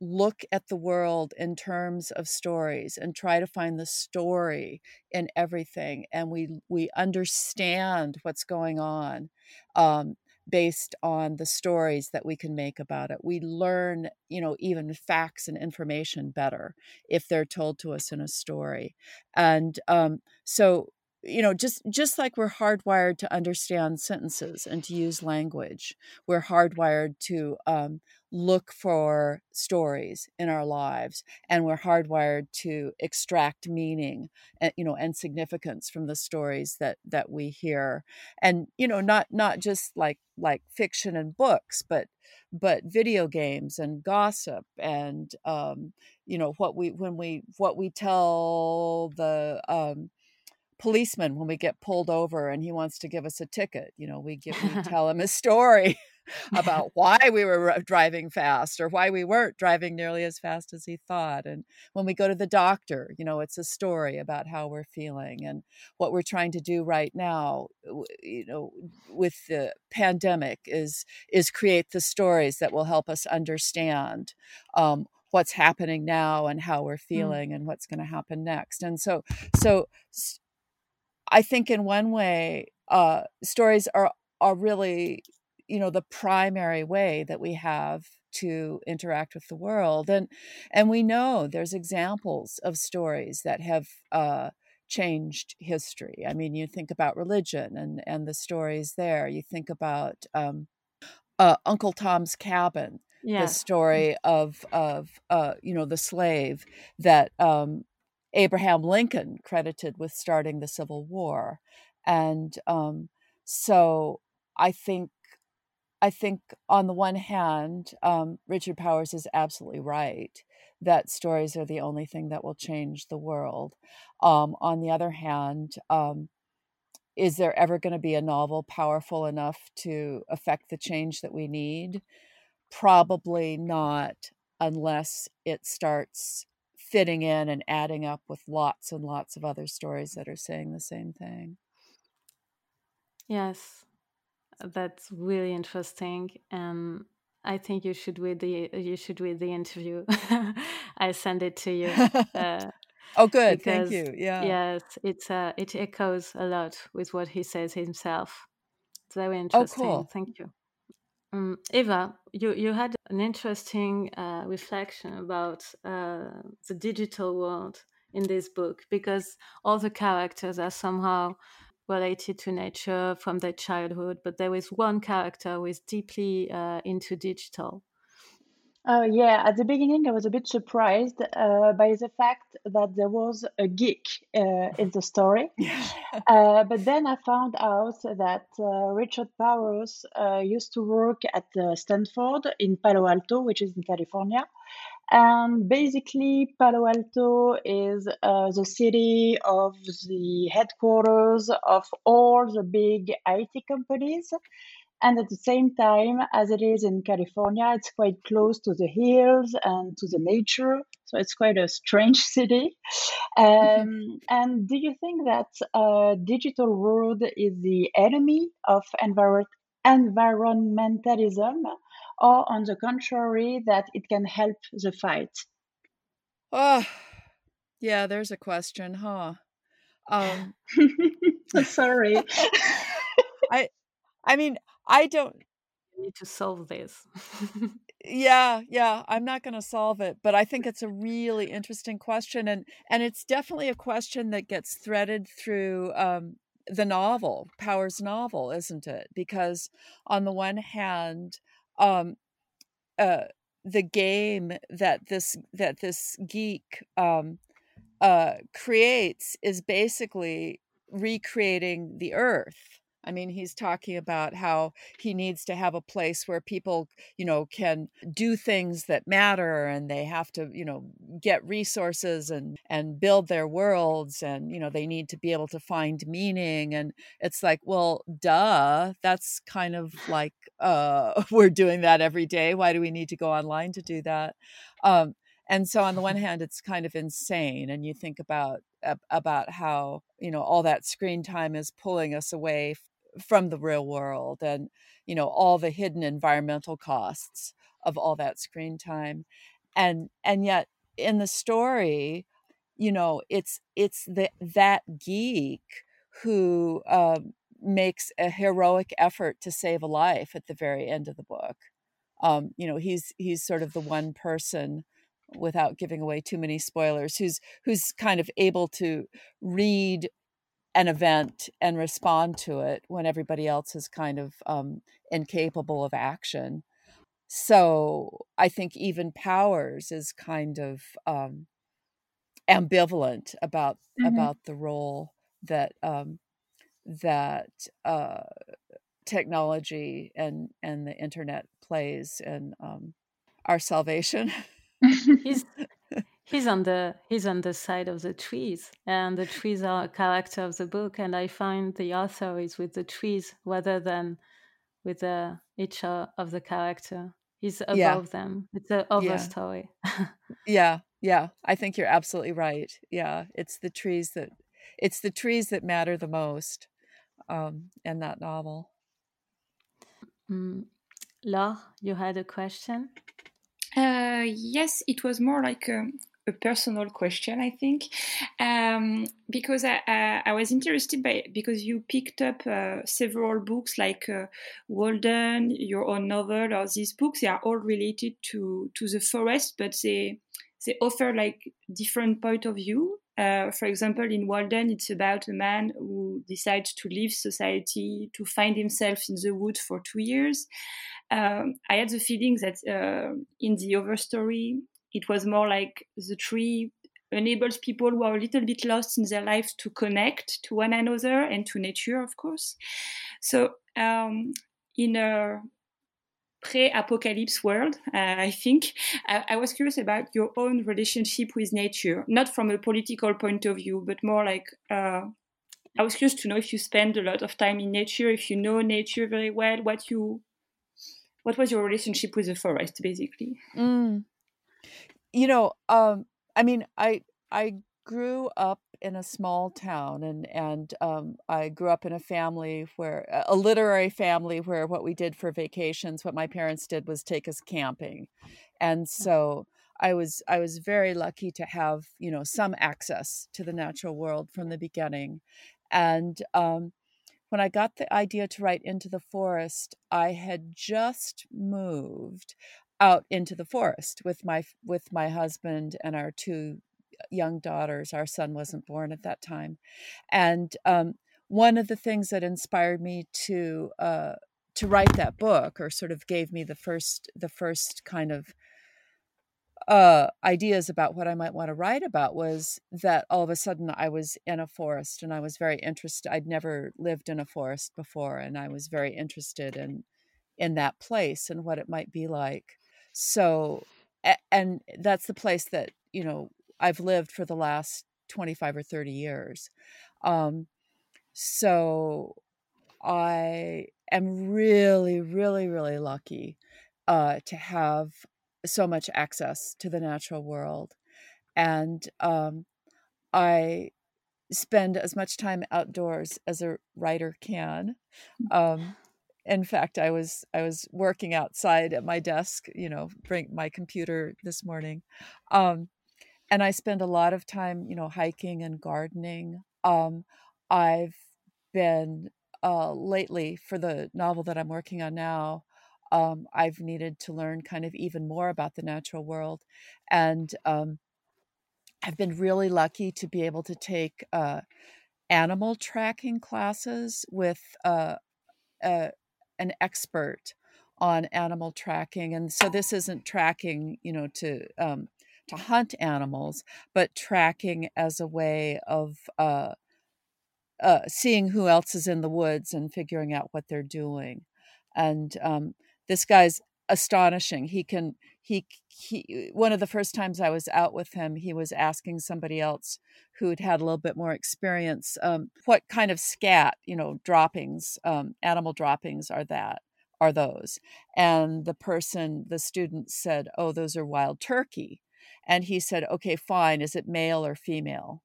look at the world in terms of stories and try to find the story in everything and we we understand what's going on um, based on the stories that we can make about it. We learn you know even facts and information better if they're told to us in a story. And um, so you know just just like we're hardwired to understand sentences and to use language we're hardwired to um, look for stories in our lives and we're hardwired to extract meaning and you know and significance from the stories that that we hear. And you know not not just like like fiction and books but but video games and gossip and um you know what we when we what we tell the um policeman when we get pulled over and he wants to give us a ticket you know we give we tell him a story about why we were driving fast or why we weren't driving nearly as fast as he thought and when we go to the doctor you know it's a story about how we're feeling and what we're trying to do right now you know with the pandemic is is create the stories that will help us understand um, what's happening now and how we're mm. feeling mm. and what's going to happen next and so so I think in one way, uh, stories are are really, you know, the primary way that we have to interact with the world, and and we know there's examples of stories that have uh, changed history. I mean, you think about religion and and the stories there. You think about um, uh, Uncle Tom's Cabin, yeah. the story of of uh, you know the slave that um, Abraham Lincoln credited with starting the Civil War, and um, so I think I think on the one hand, um, Richard Powers is absolutely right that stories are the only thing that will change the world. Um, on the other hand, um, is there ever going to be a novel powerful enough to affect the change that we need? Probably not, unless it starts fitting in and adding up with lots and lots of other stories that are saying the same thing. Yes, that's really interesting, and I think you should read the you should read the interview. I send it to you. Uh, oh, good, because, thank you. Yeah, yes, it's uh, it echoes a lot with what he says himself. It's very oh, interesting. Oh, cool. Thank you. Um, Eva, you, you had an interesting uh, reflection about uh, the digital world in this book because all the characters are somehow related to nature from their childhood, but there is one character who is deeply uh, into digital. Oh, yeah. At the beginning, I was a bit surprised uh, by the fact that there was a geek uh, in the story. uh, but then I found out that uh, Richard Powers uh, used to work at uh, Stanford in Palo Alto, which is in California. And basically, Palo Alto is the city of the headquarters of all the big IT companies. And at the same time, as it is in California, it's quite close to the hills and to the nature. So it's quite a strange city. Um, and do you think that uh, digital world is the enemy of envir- environmentalism, or on the contrary, that it can help the fight? Oh, yeah, there's a question, huh? Um, Sorry. I, I mean, I don't need to solve this. yeah, yeah, I'm not going to solve it, but I think it's a really interesting question and and it's definitely a question that gets threaded through um, the novel, Powers novel, isn't it? Because on the one hand, um, uh, the game that this that this geek um, uh, creates is basically recreating the earth I mean, he's talking about how he needs to have a place where people, you know, can do things that matter and they have to, you know, get resources and and build their worlds and, you know, they need to be able to find meaning and it's like, well, duh, that's kind of like uh we're doing that every day. Why do we need to go online to do that? Um and so on the one hand it's kind of insane and you think about about how you know all that screen time is pulling us away from the real world and you know all the hidden environmental costs of all that screen time. And and yet in the story you know it's it's the that geek who um, makes a heroic effort to save a life at the very end of the book. Um, you know he's he's sort of the one person without giving away too many spoilers who's who's kind of able to read an event and respond to it when everybody else is kind of um, incapable of action. So I think even Powers is kind of um, ambivalent about mm-hmm. about the role that um, that uh, technology and and the internet plays in um, our salvation. he's he's on the he's on the side of the trees and the trees are a character of the book and i find the author is with the trees rather than with the each of the character he's above yeah. them it's a over yeah. story yeah yeah i think you're absolutely right yeah it's the trees that it's the trees that matter the most um in that novel mm. Laure, you had a question uh, yes, it was more like a, a personal question, I think, um, because I, I, I, was interested by because you picked up uh, several books like uh, Walden, your own novel, or these books. They are all related to to the forest, but they they offer like different point of view. Uh, for example, in Walden, it's about a man who decides to leave society to find himself in the woods for two years. Um, I had the feeling that uh, in the Overstory, it was more like the tree enables people who are a little bit lost in their lives to connect to one another and to nature, of course. So, um, in a pre-apocalypse world, uh, I think I, I, was curious about your own relationship with nature, not from a political point of view, but more like uh, I was curious to know if you spend a lot of time in nature, if you know nature very well, what you, what was your relationship with the forest, basically. Mm you know, um, I mean, I I grew up in a small town and and um, I grew up in a family where a literary family where what we did for vacations what my parents did was take us camping. And so I was I was very lucky to have you know some access to the natural world from the beginning. And um, when I got the idea to write into the forest I had just moved out into the forest with my with my husband and our two young daughters. Our son wasn't born at that time, and um, one of the things that inspired me to uh, to write that book, or sort of gave me the first the first kind of uh, ideas about what I might want to write about was that all of a sudden I was in a forest and I was very interested. I'd never lived in a forest before, and I was very interested in in that place and what it might be like. So, and that's the place that, you know, I've lived for the last 25 or 30 years. Um, so I am really, really, really lucky uh, to have so much access to the natural world. And um, I spend as much time outdoors as a writer can. Mm. Um, in fact i was i was working outside at my desk you know bring my computer this morning um, and i spend a lot of time you know hiking and gardening um, i've been uh, lately for the novel that i'm working on now um, i've needed to learn kind of even more about the natural world and um, i've been really lucky to be able to take uh, animal tracking classes with uh, uh, an expert on animal tracking, and so this isn't tracking, you know, to um, to hunt animals, but tracking as a way of uh, uh, seeing who else is in the woods and figuring out what they're doing. And um, this guy's astonishing. He can he he one of the first times I was out with him, he was asking somebody else who'd had a little bit more experience, um, what kind of scat, you know, droppings, um, animal droppings are that are those? And the person, the student said, "Oh, those are wild turkey." And he said, "Okay, fine. Is it male or female?"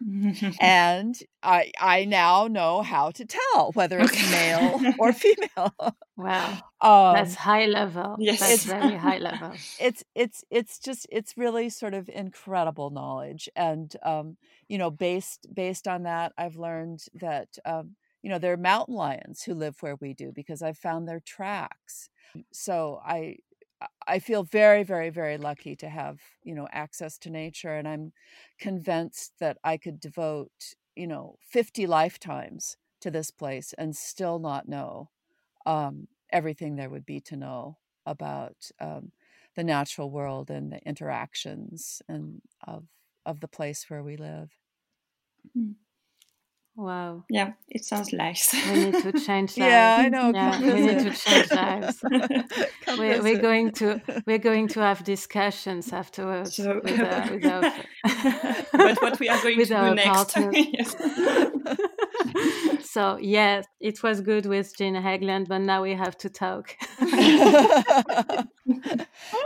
and I I now know how to tell whether it's okay. male or female. Wow, um, that's high level. Yes, that's it's very high level. It's it's it's just it's really sort of incredible knowledge, and um, you know, based based on that, I've learned that um, you know there are mountain lions who live where we do because I've found their tracks. So I I feel very, very, very lucky to have, you know, access to nature. And I'm convinced that I could devote, you know, 50 lifetimes to this place and still not know um, everything there would be to know about um, the natural world and the interactions and of of the place where we live. Mm-hmm. Wow. Yeah, it sounds nice. We need to change lives. yeah, I know. Yeah, we need to change lives. we're, we're, going to we're going to have discussions afterwards so, with, uh, with our, but what we are going to do next. so yes, it was good with Jean Hegland, but now we have to talk.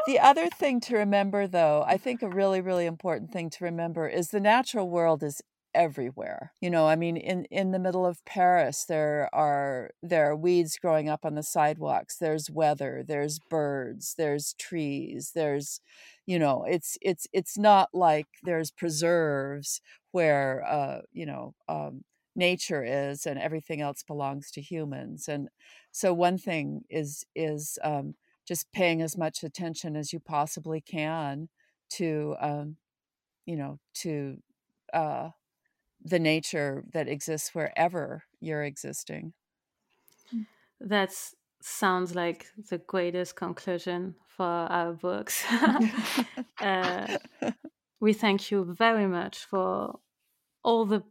the other thing to remember, though, I think a really, really important thing to remember is the natural world is everywhere. You know, I mean in in the middle of Paris there are there are weeds growing up on the sidewalks. There's weather, there's birds, there's trees, there's you know, it's it's it's not like there's preserves where uh, you know, um nature is and everything else belongs to humans and so one thing is is um, just paying as much attention as you possibly can to um, you know to uh, the nature that exists wherever you're existing. Mm. That sounds like the greatest conclusion for our books. uh, we thank you very much for all the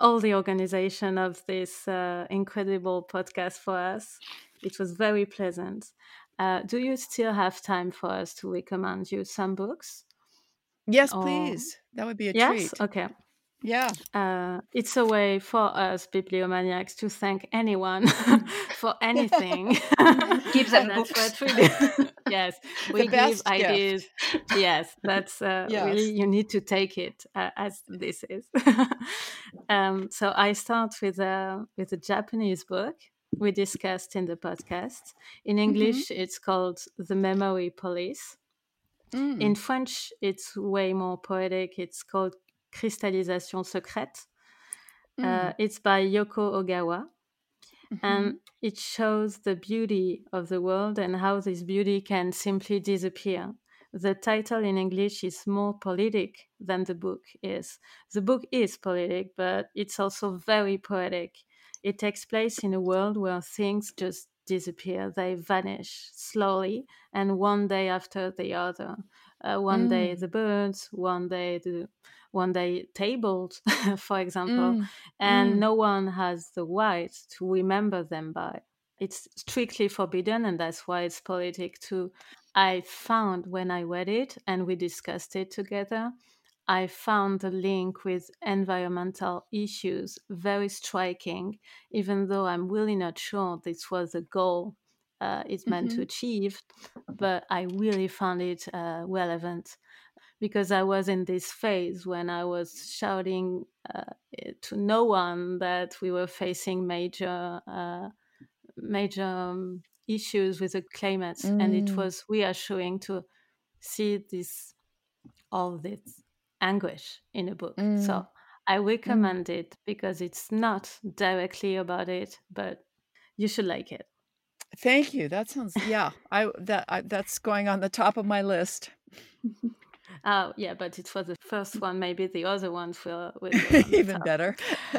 all the organization of this uh, incredible podcast for us. It was very pleasant. Uh, do you still have time for us to recommend you some books? Yes, or... please. That would be a yes? treat. Okay. Yeah. Uh, it's a way for us bibliomaniacs to thank anyone for anything. give them books. we do. yes, we the give ideas. Yes, that's uh, yes. really, you need to take it uh, as this is. um, so I start with a, with a Japanese book we discussed in the podcast. In mm-hmm. English, mm-hmm. it's called The Memory Police. Mm. In French, it's way more poetic. It's called Cristallisation Secrète. Mm. Uh, it's by Yoko Ogawa. Mm-hmm. And it shows the beauty of the world and how this beauty can simply disappear. The title in English is more politic than the book is. The book is politic, but it's also very poetic. It takes place in a world where things just disappear, they vanish slowly, and one day after the other. Uh, one mm. day the birds, one day the one day tabled, for example, mm. and mm. no one has the right to remember them by. It's strictly forbidden, and that's why it's politic too. I found when I read it and we discussed it together, I found the link with environmental issues very striking, even though I'm really not sure this was the goal uh, it's meant mm-hmm. to achieve, but I really found it uh, relevant because I was in this phase when I was shouting uh, to no one that we were facing major, uh, major um, issues with the climate, mm. and it mm. was reassuring to see this all this anguish in a book. Mm. So I mm. recommend mm. it because it's not directly about it, but you should like it. Thank you. That sounds yeah. I that I, that's going on the top of my list. Oh, yeah, but it was the first one. Maybe the other ones will, will even better.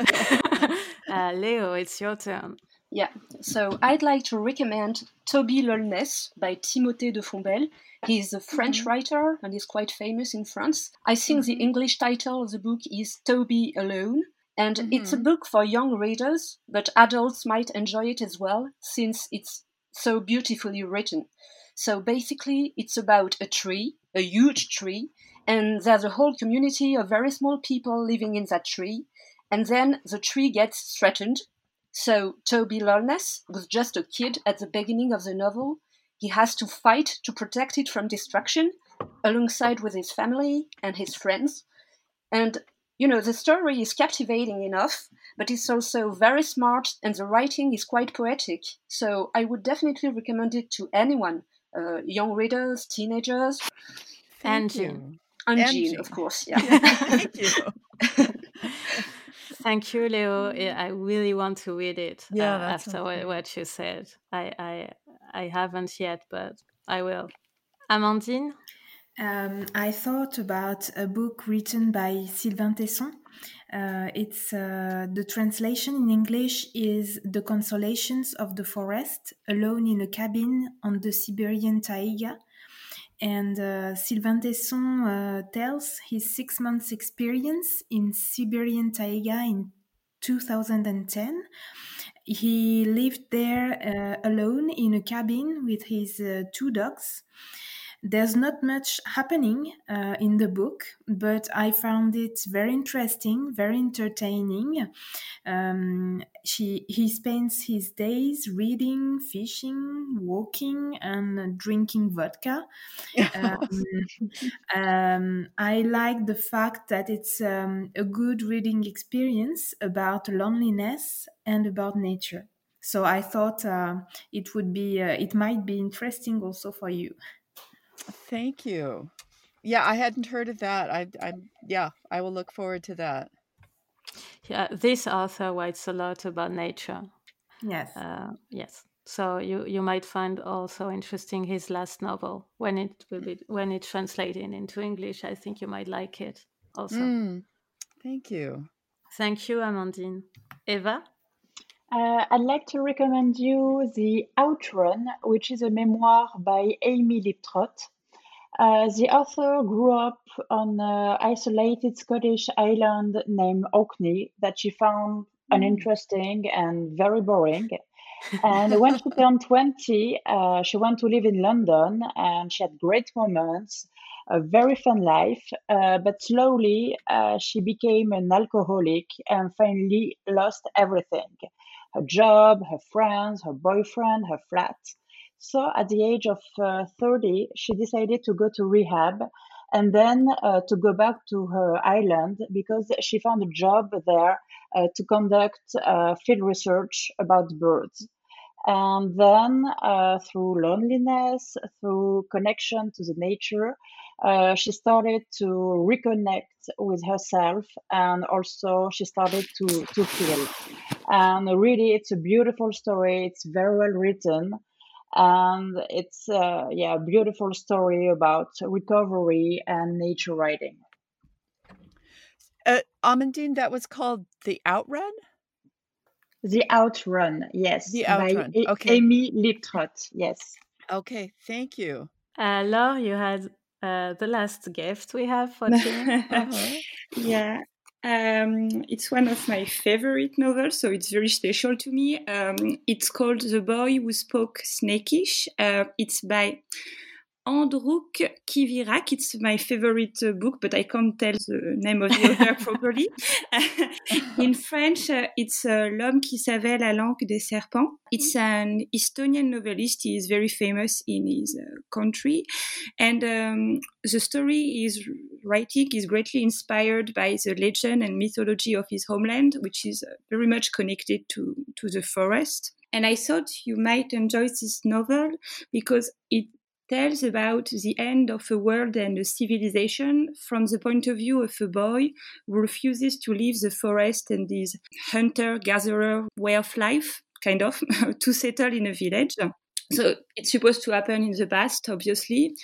uh, Leo, it's your turn. Yeah, so I'd like to recommend Toby Lolness by Timothée de Fombelle. He's a French mm-hmm. writer and he's quite famous in France. I think mm-hmm. the English title of the book is Toby Alone. And mm-hmm. it's a book for young readers, but adults might enjoy it as well, since it's so beautifully written. So basically, it's about a tree, a huge tree, and there's a whole community of very small people living in that tree. And then the tree gets threatened so Toby Lolness was just a kid at the beginning of the novel. He has to fight to protect it from destruction alongside with his family and his friends. And you know, the story is captivating enough, but it's also very smart and the writing is quite poetic. So I would definitely recommend it to anyone, uh, young readers, teenagers. and Jean. And, and Jean, Jean, of course. Yeah. Thank you. Thank you, Leo. I really want to read it. Yeah, uh, after what, what, you said, I, I I haven't yet, but I will. Amandine. Um, I thought about a book written by Sylvain Tesson. Uh, it's uh, the translation in English is "The Consolations of the Forest: Alone in a Cabin on the Siberian Taiga." And uh, Sylvain Tesson uh, tells his six months experience in Siberian taiga in 2010. He lived there uh, alone in a cabin with his uh, two dogs there's not much happening uh, in the book, but I found it very interesting, very entertaining. Um, she, he spends his days reading, fishing, walking, and drinking vodka. um, um, I like the fact that it's um, a good reading experience about loneliness and about nature. So I thought uh, it would be, uh, it might be interesting also for you. Thank you. Yeah, I hadn't heard of that. I, I, yeah, I will look forward to that. Yeah, this author writes a lot about nature. Yes. Uh, yes. So you you might find also interesting his last novel when it will be when it's translated into English. I think you might like it also. Mm, thank you. Thank you, Amandine. Eva. Uh, I'd like to recommend you The Outrun, which is a memoir by Amy Liptrot. Uh, the author grew up on an isolated Scottish island named Orkney that she found hmm. uninteresting and very boring. and when she turned 20, uh, she went to live in London and she had great moments, a very fun life. Uh, but slowly, uh, she became an alcoholic and finally lost everything her job, her friends, her boyfriend, her flat. So at the age of uh, 30, she decided to go to rehab and then uh, to go back to her island because she found a job there uh, to conduct uh, field research about birds. And then, uh, through loneliness, through connection to the nature, uh, she started to reconnect with herself and also she started to, to feel. And really, it's a beautiful story. It's very well written. And it's uh, yeah a beautiful story about recovery and nature writing uh, amandine that was called the outrun? The outrun yes the outrun by okay. Amy liptrot yes. Okay thank you. Uh, Laure, you had uh, the last gift we have for Jim. uh-huh. yeah um, it's one of my favorite novels, so it's very special to me. Um, it's called The Boy Who Spoke Snakish. Uh, it's by Androuk Kivirak. It's my favorite uh, book, but I can't tell the name of the author properly. in French, uh, it's uh, L'homme qui savait la langue des serpents. It's an Estonian novelist. He is very famous in his uh, country. And um, the story is writing is greatly inspired by the legend and mythology of his homeland, which is uh, very much connected to, to the forest. And I thought you might enjoy this novel because it tells about the end of a world and a civilization from the point of view of a boy who refuses to leave the forest and his hunter gatherer way of life, kind of, to settle in a village. So it's supposed to happen in the past, obviously.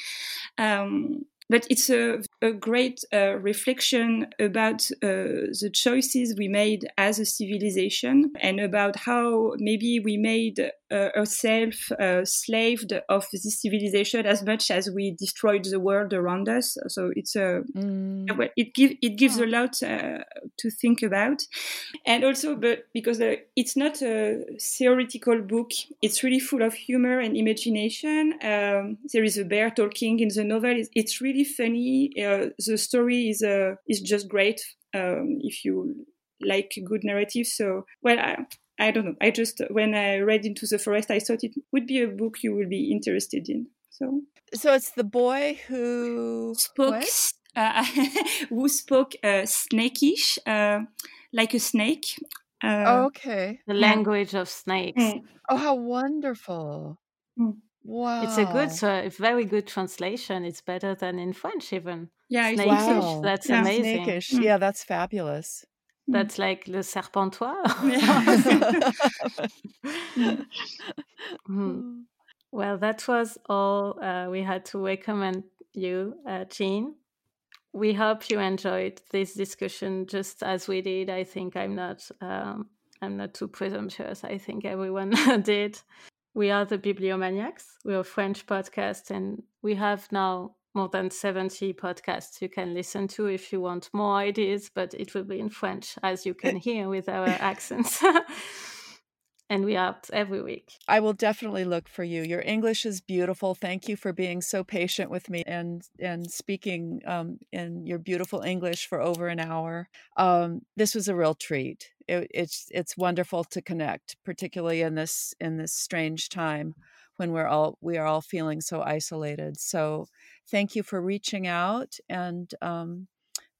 Um, but it's a a great uh, reflection about uh, the choices we made as a civilization and about how maybe we made uh, ourselves uh, slaved of this civilization as much as we destroyed the world around us. So it's a mm. it gives it gives a lot uh, to think about, and also, but because uh, it's not a theoretical book, it's really full of humor and imagination. Um, there is a bear talking in the novel. It's, it's really funny. Uh, the story is uh, is just great um, if you like good narrative. So, well, I, I don't know. I just when I read Into the Forest, I thought it would be a book you will be interested in. So, so it's the boy who spoke uh, who spoke uh, snakish, uh, like a snake. Uh, oh, okay. The language of snakes. Mm. Oh, how wonderful! Mm. Wow. It's a good, uh, very good translation. It's better than in French, even. Yeah, snakish. Wow. That's yeah. amazing. Snakish. Mm. Yeah, that's fabulous. Mm. That's like le serpentoir. mm. Well, that was all uh, we had to recommend you, uh, Jean. We hope you enjoyed this discussion just as we did. I think I'm not. Um, I'm not too presumptuous. I think everyone did. We are the Bibliomaniacs. We're a French podcast, and we have now more than 70 podcasts you can listen to if you want more ideas, but it will be in French, as you can hear with our accents. and we are every week. I will definitely look for you. Your English is beautiful. Thank you for being so patient with me and and speaking um, in your beautiful English for over an hour. Um, this was a real treat. It, it's it's wonderful to connect, particularly in this in this strange time when we're all we are all feeling so isolated. So thank you for reaching out and um,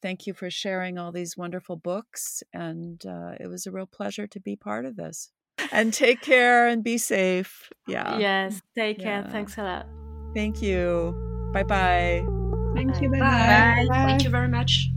thank you for sharing all these wonderful books. And uh, it was a real pleasure to be part of this. And take care and be safe. Yeah. Yes. Take care. Yeah. Thanks a lot. Thank you. Bye-bye. Thank you. Bye. Bye. Bye. Thank you very much.